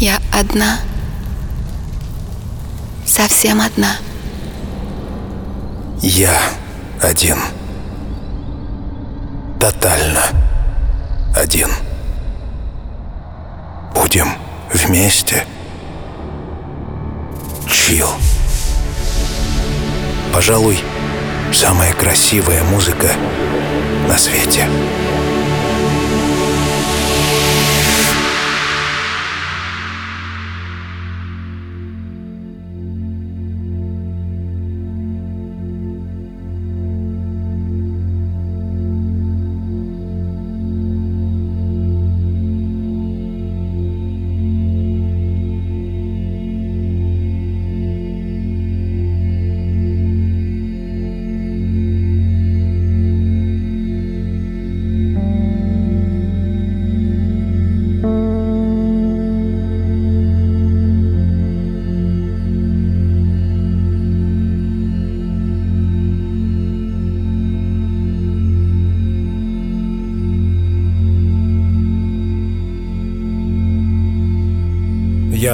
Я одна. Совсем одна. Я один. Тотально один. Будем вместе. Чил. Пожалуй, самая красивая музыка на свете.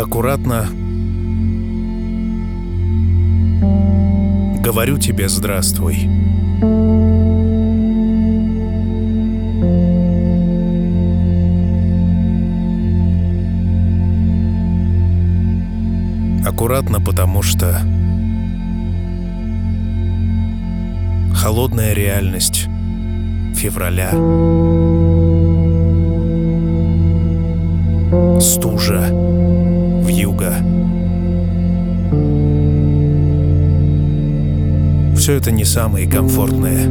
Аккуратно. Говорю тебе здравствуй. Аккуратно, потому что холодная реальность февраля, стужа, вьюга. Все это не самые комфортные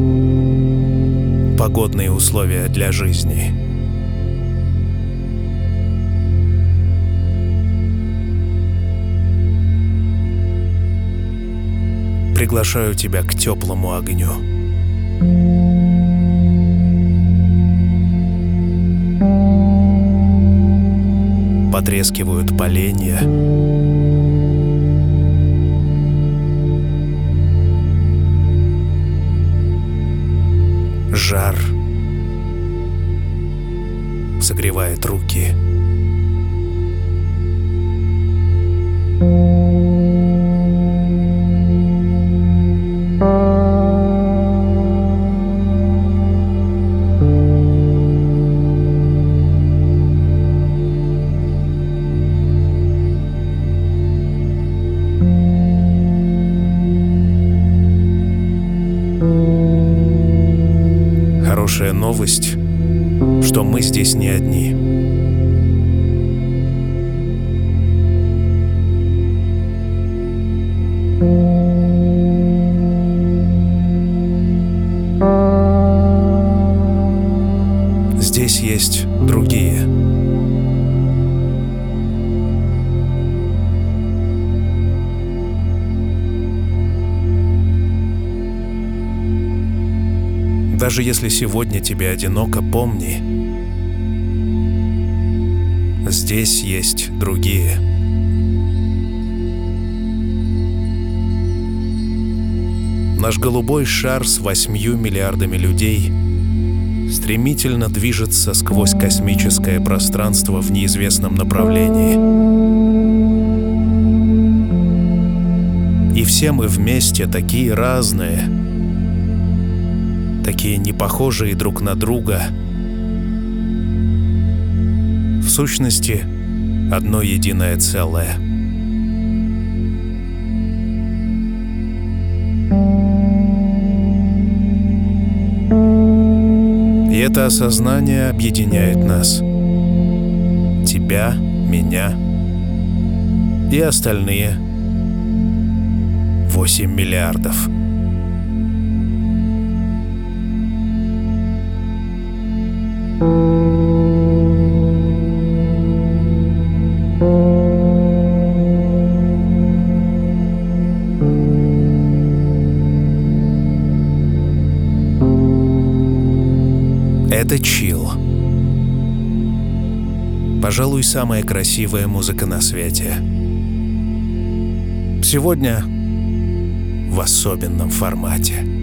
погодные условия для жизни. Приглашаю тебя к теплому огню. Потрескивают поленья. Жар согревает руки. Новость, что мы здесь не одни. Даже если сегодня тебе одиноко, помни, здесь есть другие. Наш голубой шар с восьмью миллиардами людей стремительно движется сквозь космическое пространство в неизвестном направлении. И все мы вместе такие разные — такие непохожие друг на друга. В сущности, одно единое целое. И это осознание объединяет нас. Тебя, меня и остальные 8 миллиардов. Это чил. Пожалуй, самая красивая музыка на свете. Сегодня в особенном формате.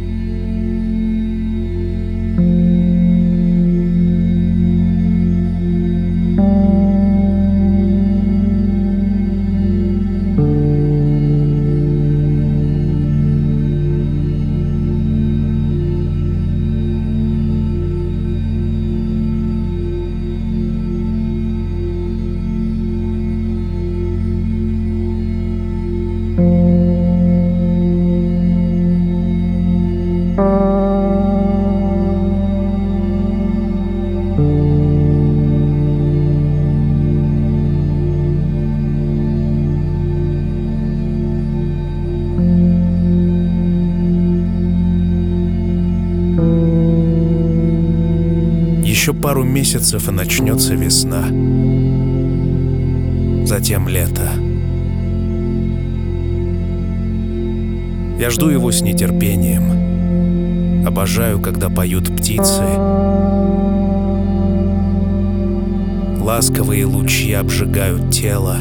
Еще пару месяцев и начнется весна. Затем лето. Я жду его с нетерпением. Обожаю, когда поют птицы. Ласковые лучи обжигают тело.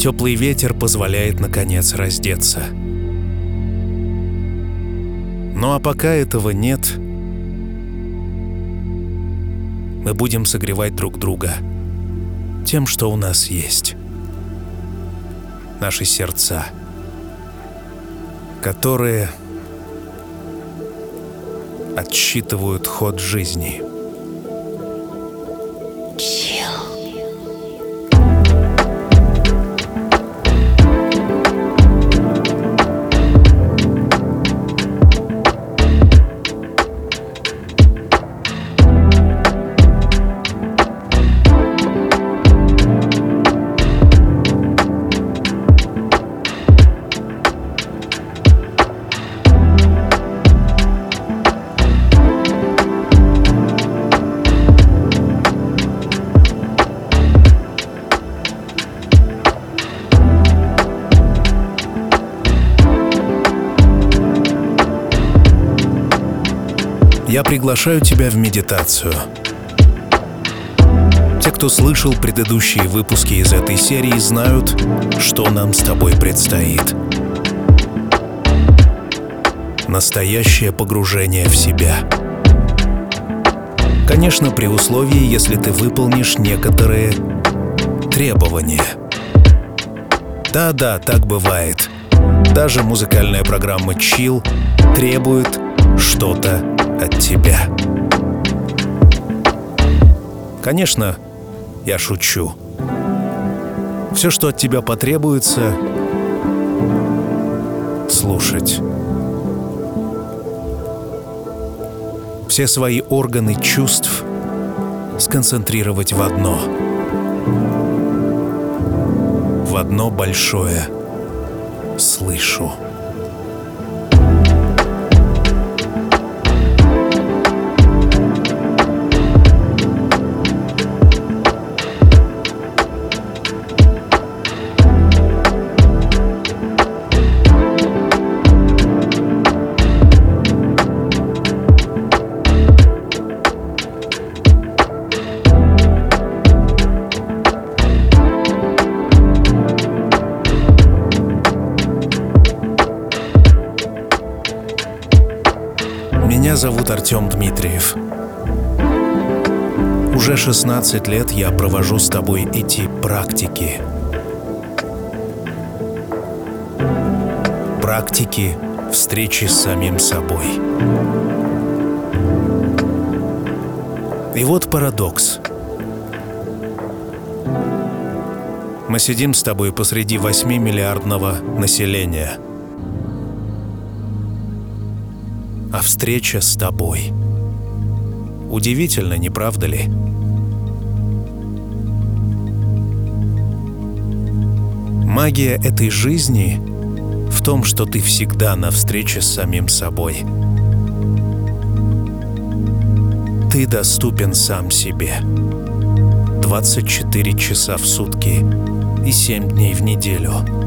Теплый ветер позволяет, наконец, раздеться. Ну а пока этого нет, мы будем согревать друг друга тем, что у нас есть. Наши сердца, которые отсчитывают ход жизни. Приглашаю тебя в медитацию. Те, кто слышал предыдущие выпуски из этой серии, знают, что нам с тобой предстоит. Настоящее погружение в себя. Конечно, при условии, если ты выполнишь некоторые требования. Да-да, так бывает. Даже музыкальная программа Chill требует что-то от тебя. Конечно, я шучу. Все, что от тебя потребуется, слушать. Все свои органы чувств сконцентрировать в одно. В одно большое слышу. Зовут Артем Дмитриев. Уже 16 лет я провожу с тобой эти практики. Практики встречи с самим собой. И вот парадокс. Мы сидим с тобой посреди 8-миллиардного населения – встреча с тобой. Удивительно, не правда ли? Магия этой жизни в том, что ты всегда на встрече с самим собой. Ты доступен сам себе. 24 часа в сутки и 7 дней в неделю.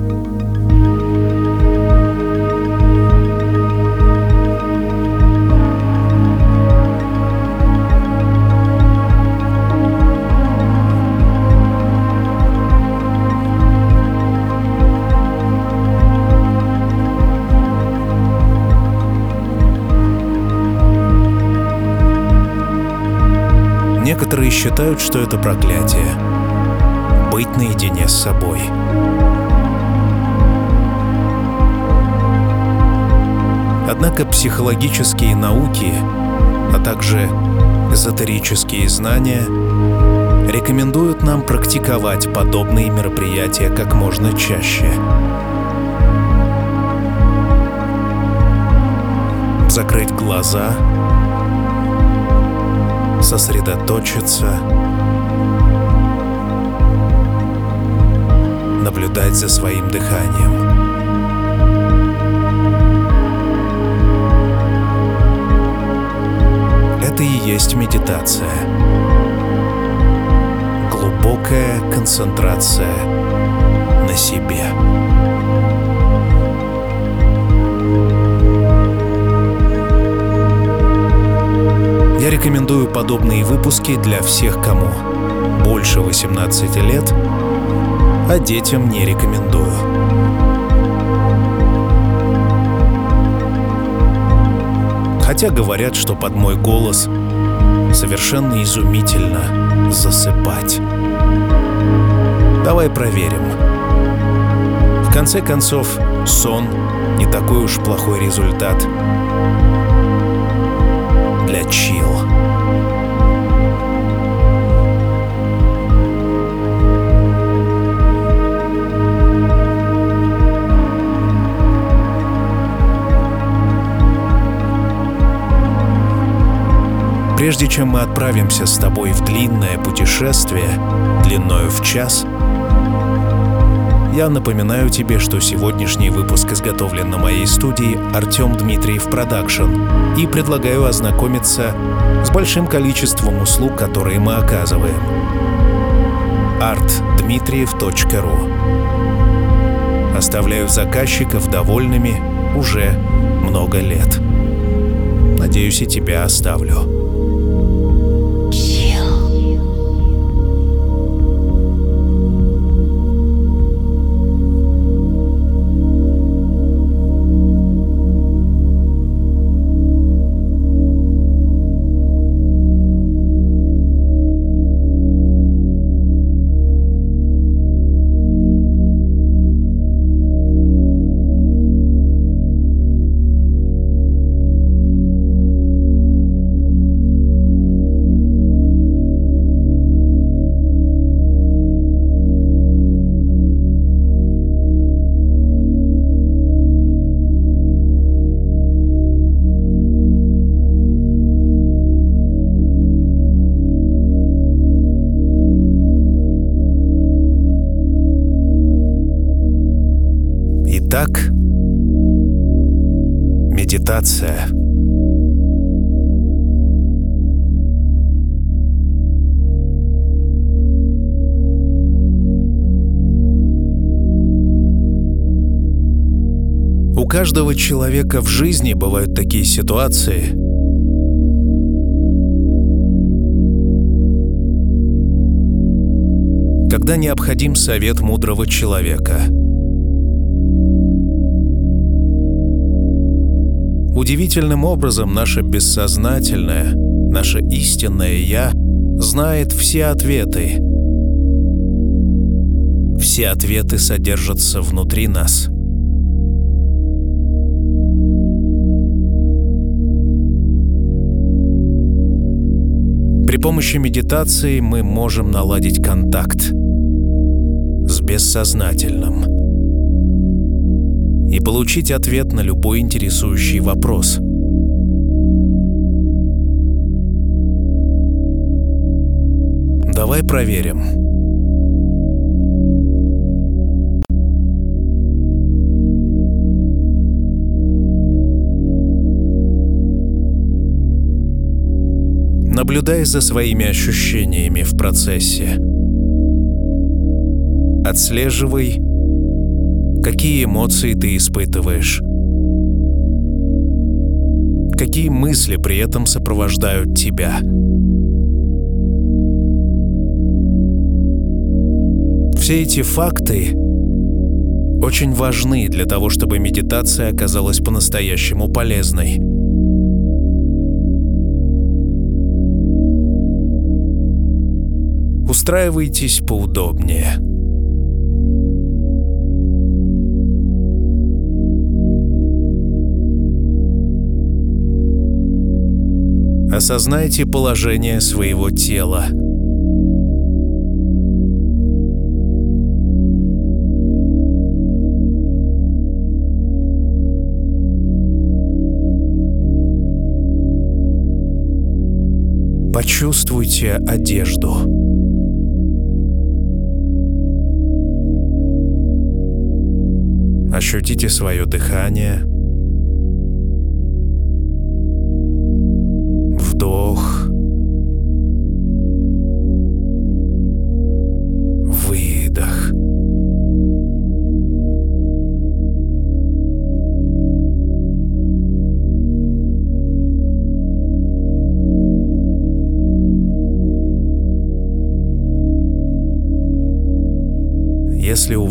Некоторые считают, что это проклятие. Быть наедине с собой. Однако психологические науки, а также эзотерические знания рекомендуют нам практиковать подобные мероприятия как можно чаще. Закрыть глаза — сосредоточиться, наблюдать за своим дыханием. есть медитация. Глубокая концентрация на себе. Я рекомендую подобные выпуски для всех, кому больше 18 лет, а детям не рекомендую. Хотя говорят, что под мой голос совершенно изумительно засыпать. Давай проверим. В конце концов, сон не такой уж плохой результат для chill. Прежде чем мы отправимся с тобой в длинное путешествие, длиною в час, я напоминаю тебе, что сегодняшний выпуск изготовлен на моей студии Артем Дмитриев Production и предлагаю ознакомиться с большим количеством услуг, которые мы оказываем. artdmitriev.ru Оставляю заказчиков довольными уже много лет. Надеюсь, и тебя оставлю. Медитация. У каждого человека в жизни бывают такие ситуации, когда необходим совет мудрого человека. Удивительным образом наше бессознательное, наше истинное «Я» знает все ответы. Все ответы содержатся внутри нас. При помощи медитации мы можем наладить контакт с бессознательным и получить ответ на любой интересующий вопрос. Давай проверим. Наблюдай за своими ощущениями в процессе. Отслеживай, какие эмоции ты испытываешь. Какие мысли при этом сопровождают тебя. Все эти факты очень важны для того, чтобы медитация оказалась по-настоящему полезной. Устраивайтесь поудобнее. Осознайте положение своего тела. Почувствуйте одежду. Ощутите свое дыхание.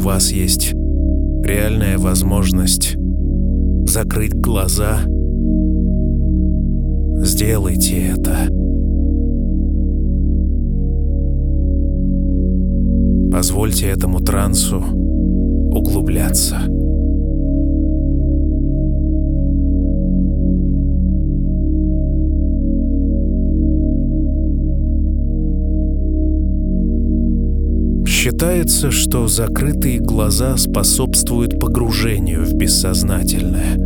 Вас есть реальная возможность закрыть глаза, сделайте это. Позвольте этому трансу углубляться. Считается, что закрытые глаза способствуют погружению в бессознательное.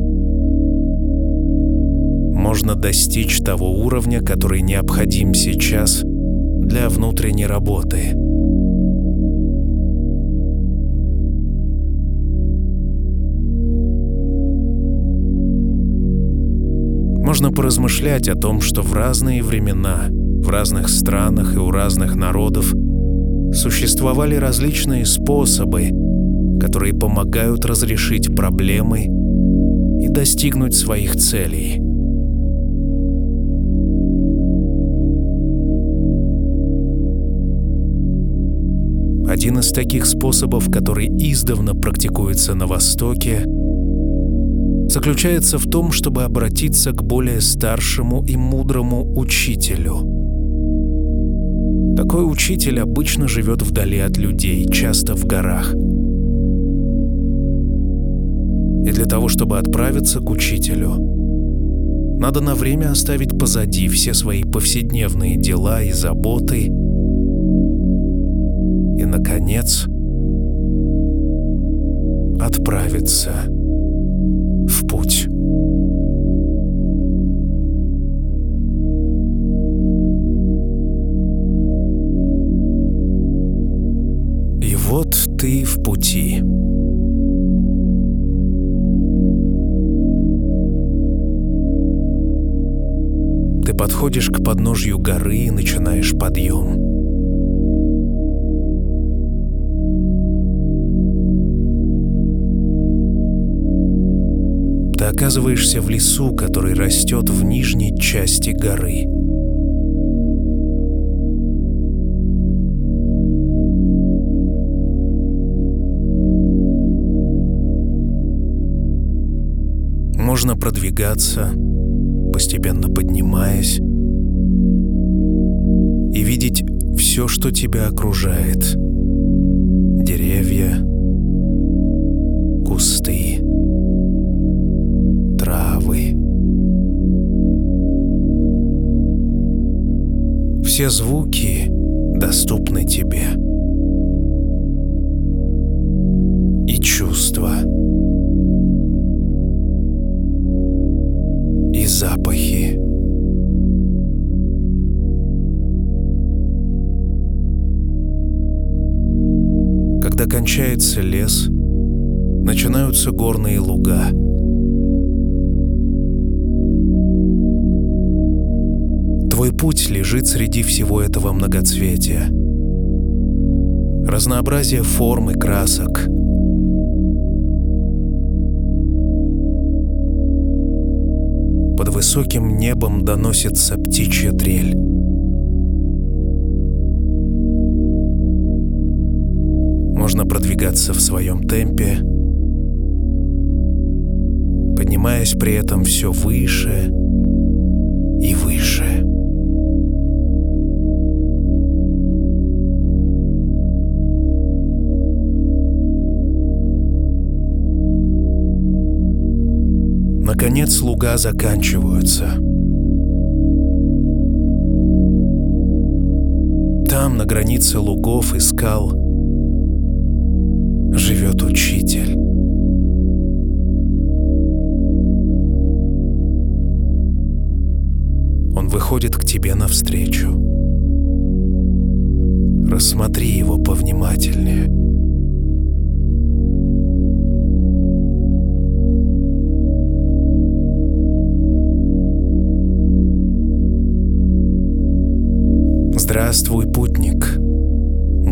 Можно достичь того уровня, который необходим сейчас для внутренней работы. Можно поразмышлять о том, что в разные времена, в разных странах и у разных народов существовали различные способы, которые помогают разрешить проблемы и достигнуть своих целей. Один из таких способов, который издавна практикуется на Востоке, заключается в том, чтобы обратиться к более старшему и мудрому учителю. Такой учитель обычно живет вдали от людей, часто в горах. И для того, чтобы отправиться к учителю, надо на время оставить позади все свои повседневные дела и заботы и, наконец, отправиться в путь. Ты в пути. Ты подходишь к подножью горы и начинаешь подъем. Ты оказываешься в лесу, который растет в нижней части горы. Можно продвигаться, постепенно поднимаясь, и видеть все, что тебя окружает. Деревья, кусты, травы. Все звуки доступны тебе. Кончается лес, начинаются горные луга. Твой путь лежит среди всего этого многоцветия. Разнообразие форм и красок. Под высоким небом доносится птичья трель. Можно продвигаться в своем темпе, поднимаясь при этом все выше и выше. Наконец луга заканчиваются. Там, на границе лугов и скал, выходит к тебе навстречу. Рассмотри его повнимательнее. «Здравствуй, путник», —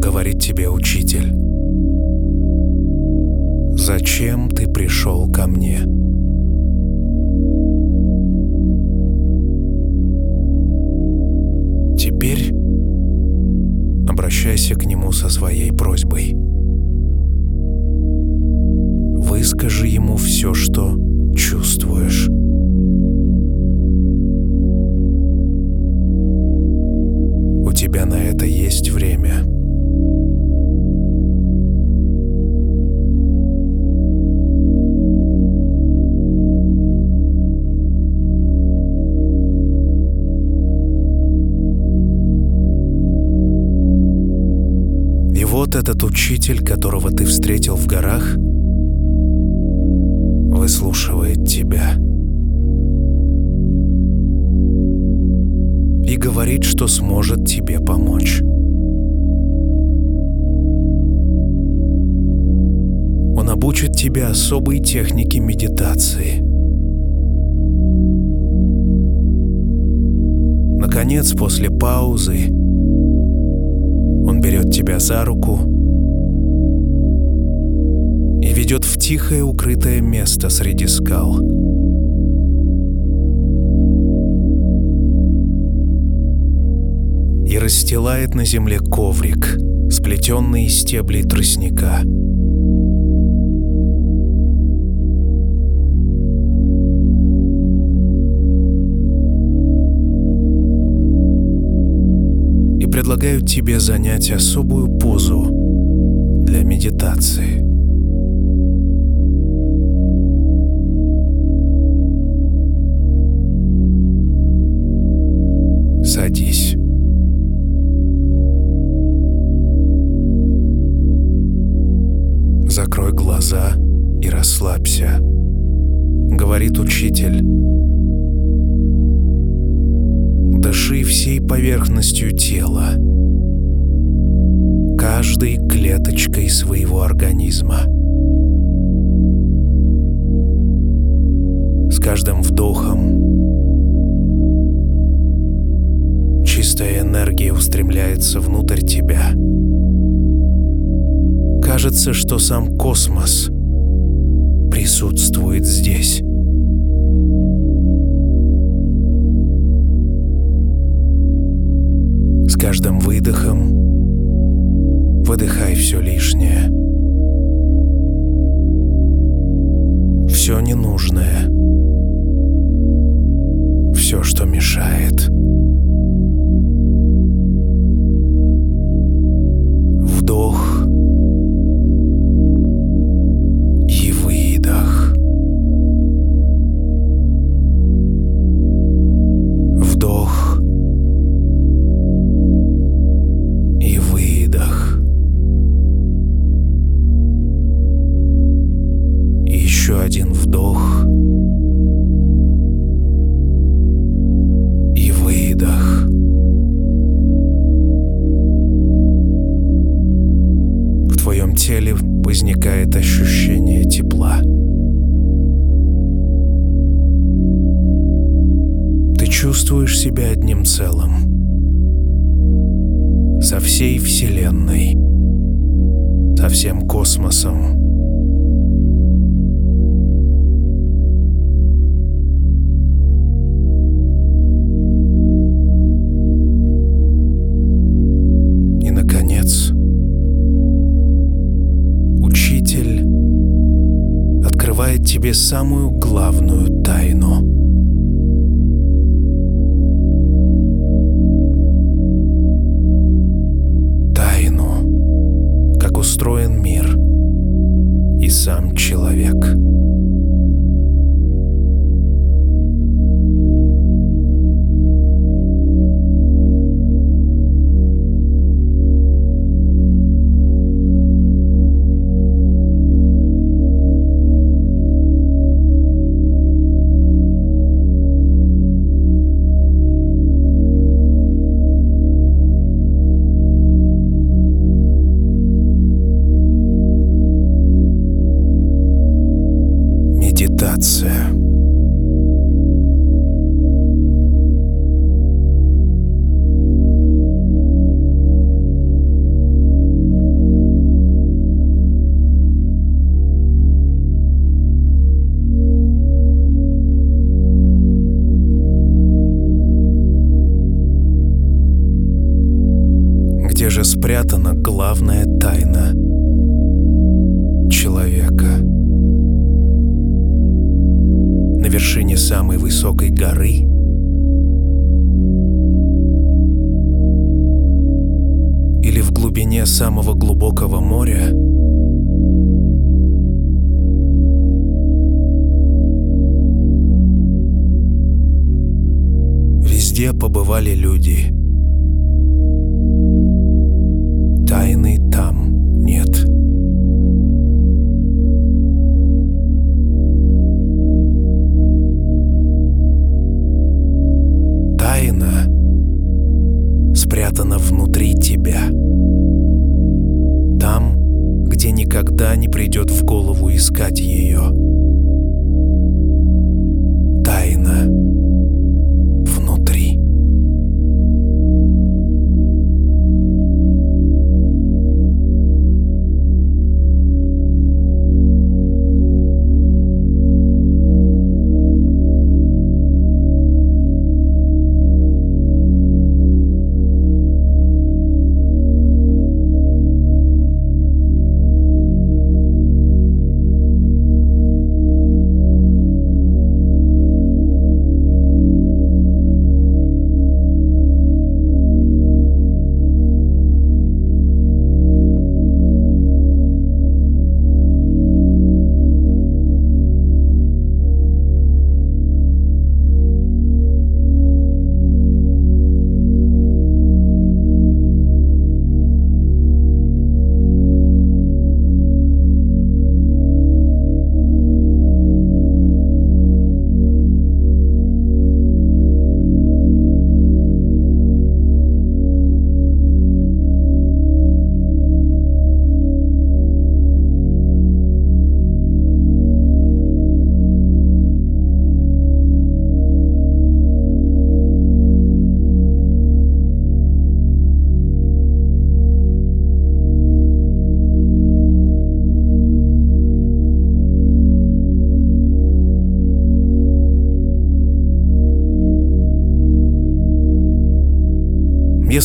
говорит тебе учитель. «Зачем ты пришел ко мне?» Теперь обращайся к нему со своей просьбой. Выскажи ему все, что чувствуешь. У тебя на это есть время. Этот учитель, которого ты встретил в горах, выслушивает тебя. И говорит, что сможет тебе помочь. Он обучит тебя особой технике медитации. Наконец, после паузы, берет тебя за руку и ведет в тихое укрытое место среди скал. И расстилает на земле коврик, сплетенный из стеблей тростника. Предлагают тебе занять особую позу для медитации. Сам космос космосом. И, наконец, учитель открывает тебе самую главную тайну. Же спрятана главная тайна человека? вершине самой высокой горы или в глубине самого глубокого моря, везде побывали люди.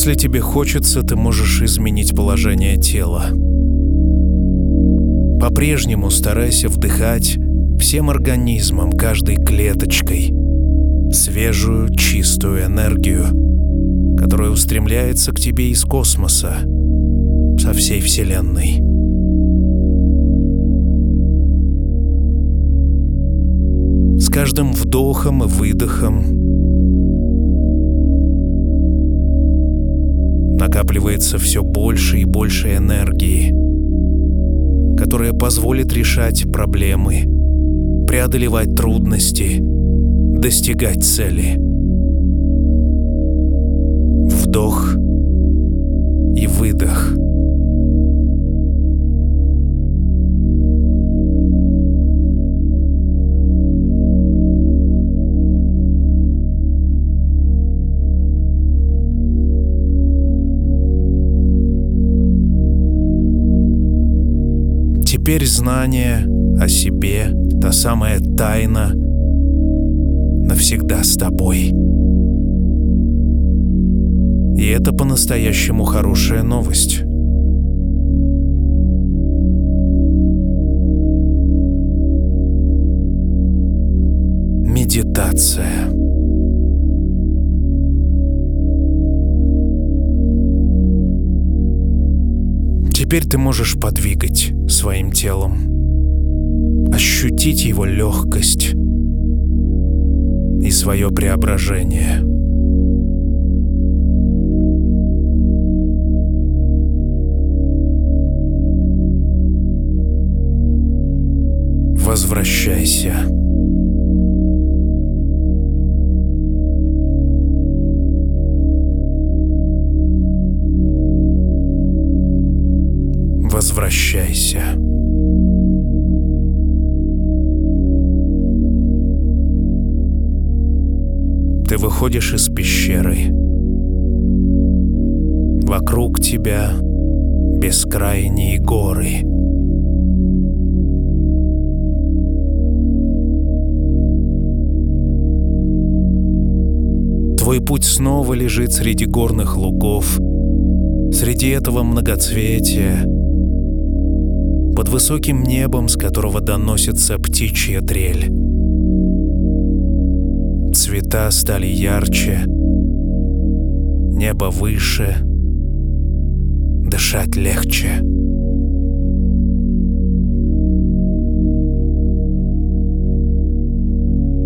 Если тебе хочется, ты можешь изменить положение тела. По-прежнему старайся вдыхать всем организмом, каждой клеточкой, свежую, чистую энергию, которая устремляется к тебе из космоса, со всей Вселенной. С каждым вдохом и выдохом накапливается все больше и больше энергии, которая позволит решать проблемы, преодолевать трудности, достигать цели. Вдох и выдох. Теперь знание о себе, та самая тайна, навсегда с тобой. И это по-настоящему хорошая новость. Медитация. Теперь ты можешь подвигать своим телом, ощутить его легкость и свое преображение. Возвращайся. Возвращайся. Ты выходишь из пещеры. Вокруг тебя бескрайние горы. Твой путь снова лежит среди горных лугов, среди этого многоцветия, под высоким небом, с которого доносится птичья трель. Цвета стали ярче, небо выше, дышать легче.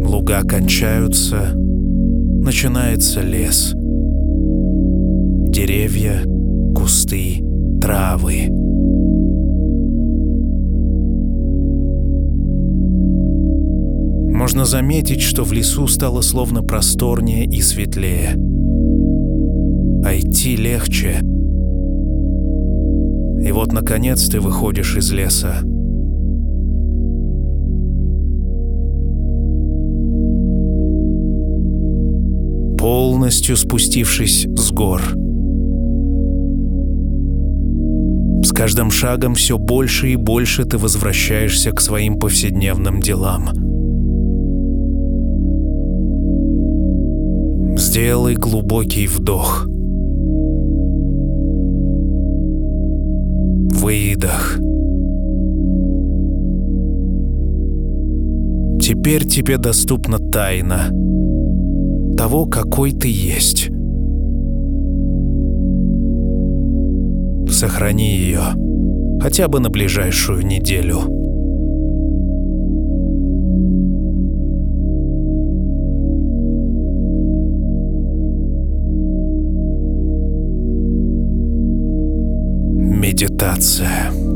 Луга кончаются, начинается лес. Деревья, кусты, травы. Можно заметить, что в лесу стало словно просторнее и светлее. А идти легче. И вот, наконец, ты выходишь из леса. Полностью спустившись с гор. С каждым шагом все больше и больше ты возвращаешься к своим повседневным делам. Сделай глубокий вдох. Выдох. Теперь тебе доступна тайна того, какой ты есть. Сохрани ее хотя бы на ближайшую неделю. Медитация.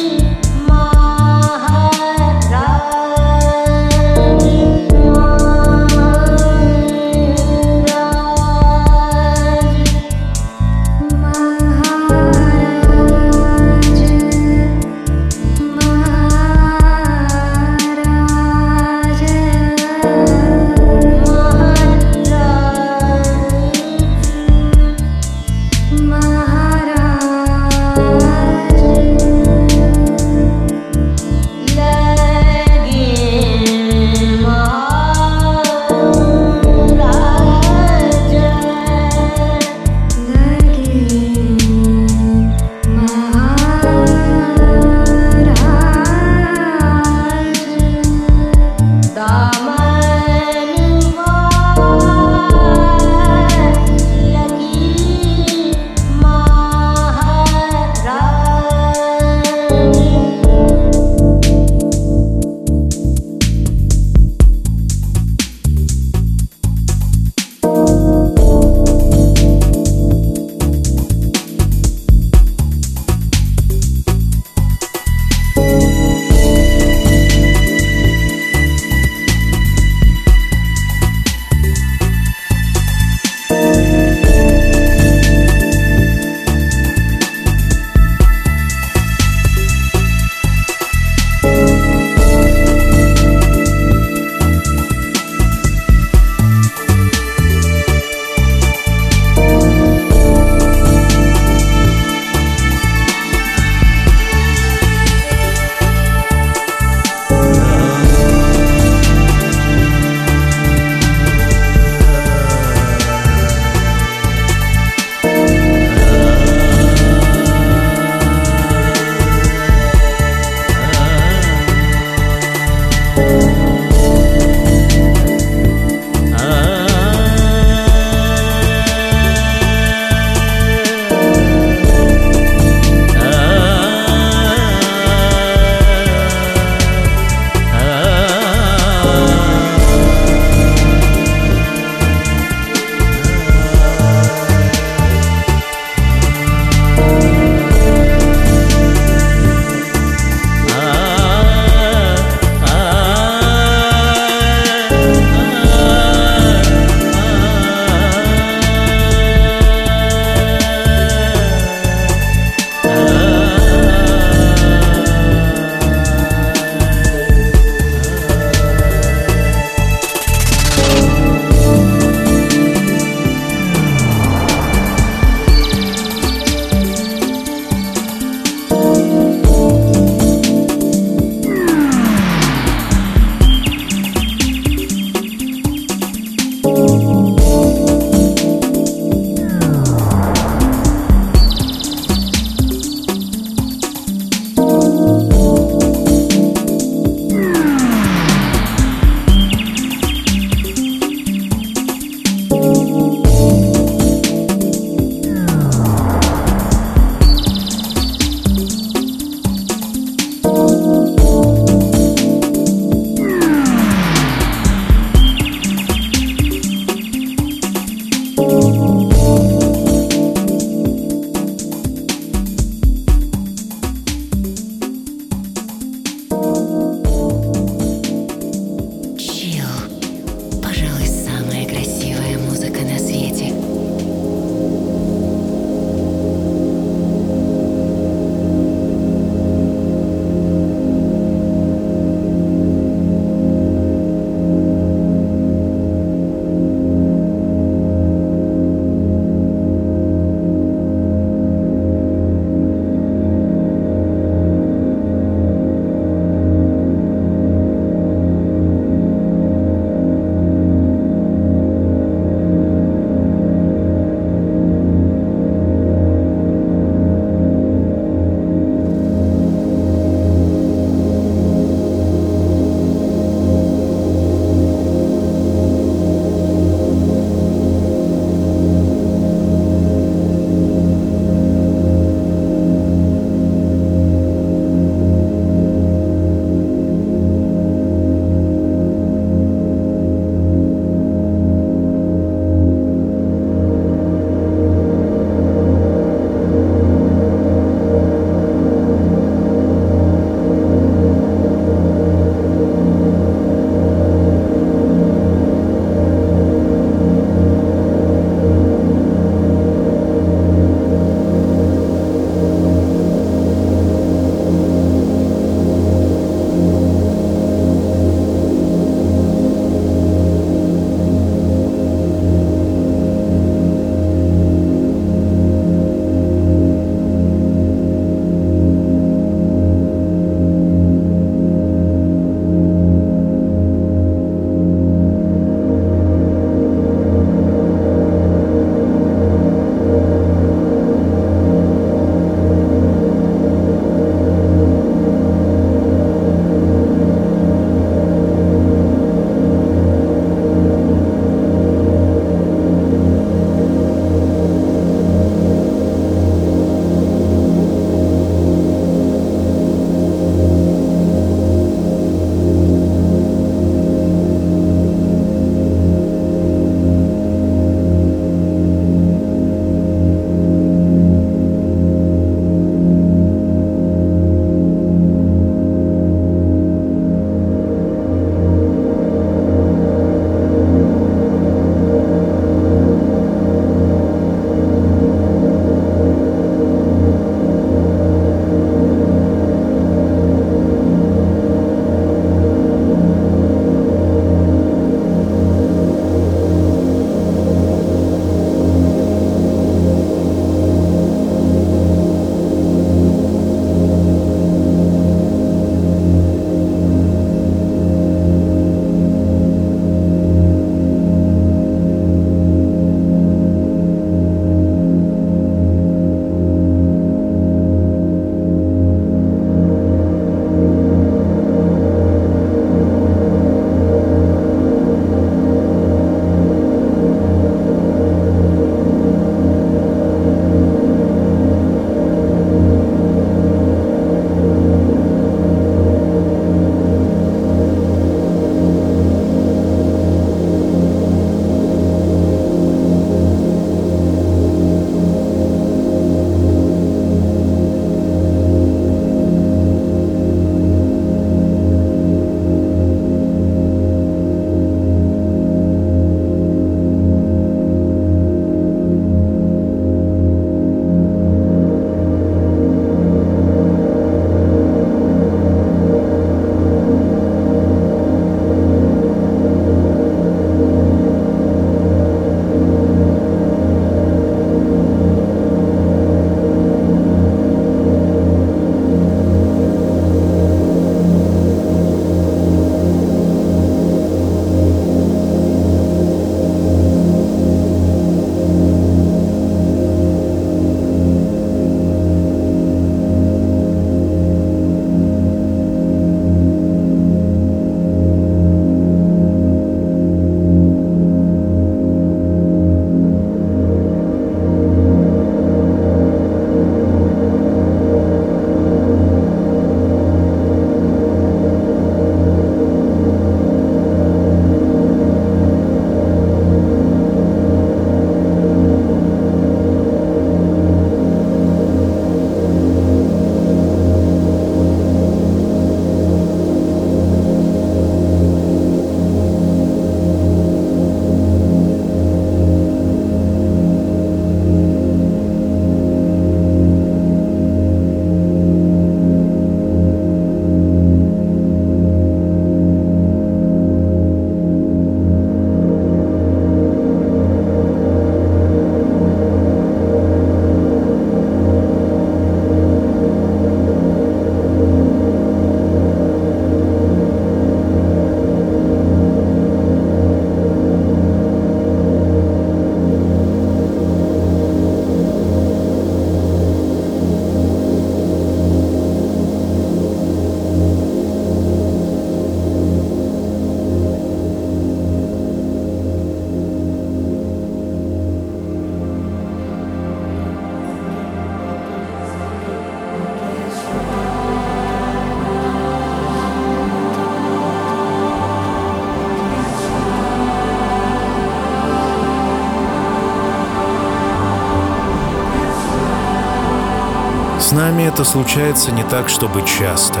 С нами это случается не так, чтобы часто.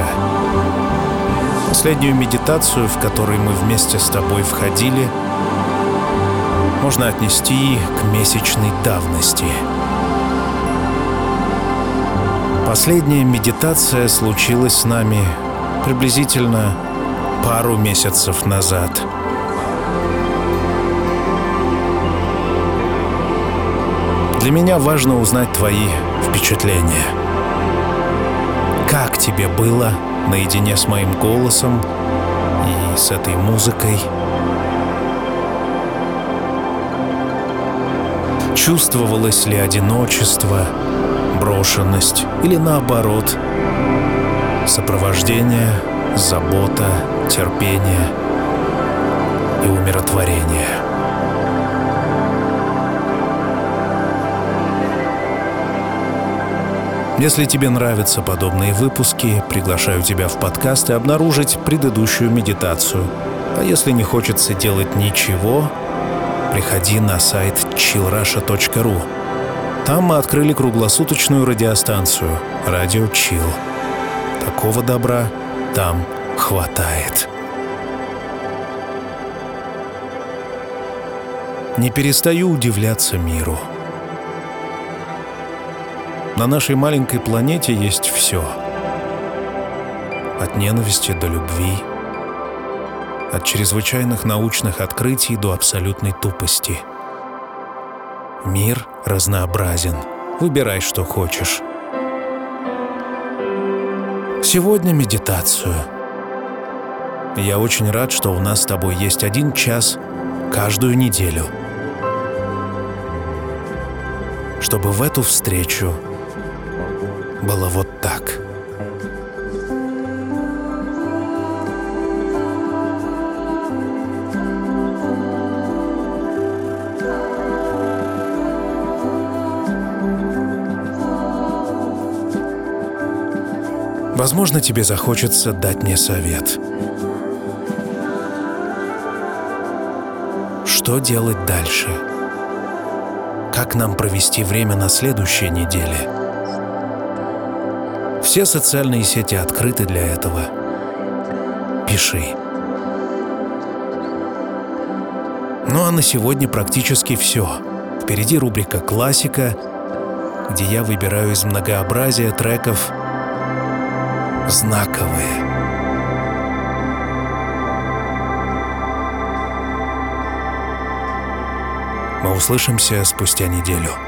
Последнюю медитацию, в которой мы вместе с тобой входили, можно отнести к месячной давности. Последняя медитация случилась с нами приблизительно пару месяцев назад. Для меня важно узнать твои впечатления. Как тебе было наедине с моим голосом и с этой музыкой? Чувствовалось ли одиночество, брошенность или наоборот, сопровождение, забота, терпение и умиротворение? Если тебе нравятся подобные выпуски, приглашаю тебя в подкаст и обнаружить предыдущую медитацию. А если не хочется делать ничего, приходи на сайт chillrusha.ru. Там мы открыли круглосуточную радиостанцию «Радио Chill». Такого добра там хватает. Не перестаю удивляться миру. На нашей маленькой планете есть все. От ненависти до любви, от чрезвычайных научных открытий до абсолютной тупости. Мир разнообразен. Выбирай, что хочешь. Сегодня медитацию. Я очень рад, что у нас с тобой есть один час каждую неделю. Чтобы в эту встречу было вот так. Возможно, тебе захочется дать мне совет. Что делать дальше? Как нам провести время на следующей неделе? Все социальные сети открыты для этого. Пиши. Ну а на сегодня практически все. Впереди рубрика «Классика», где я выбираю из многообразия треков знаковые. Мы услышимся спустя неделю.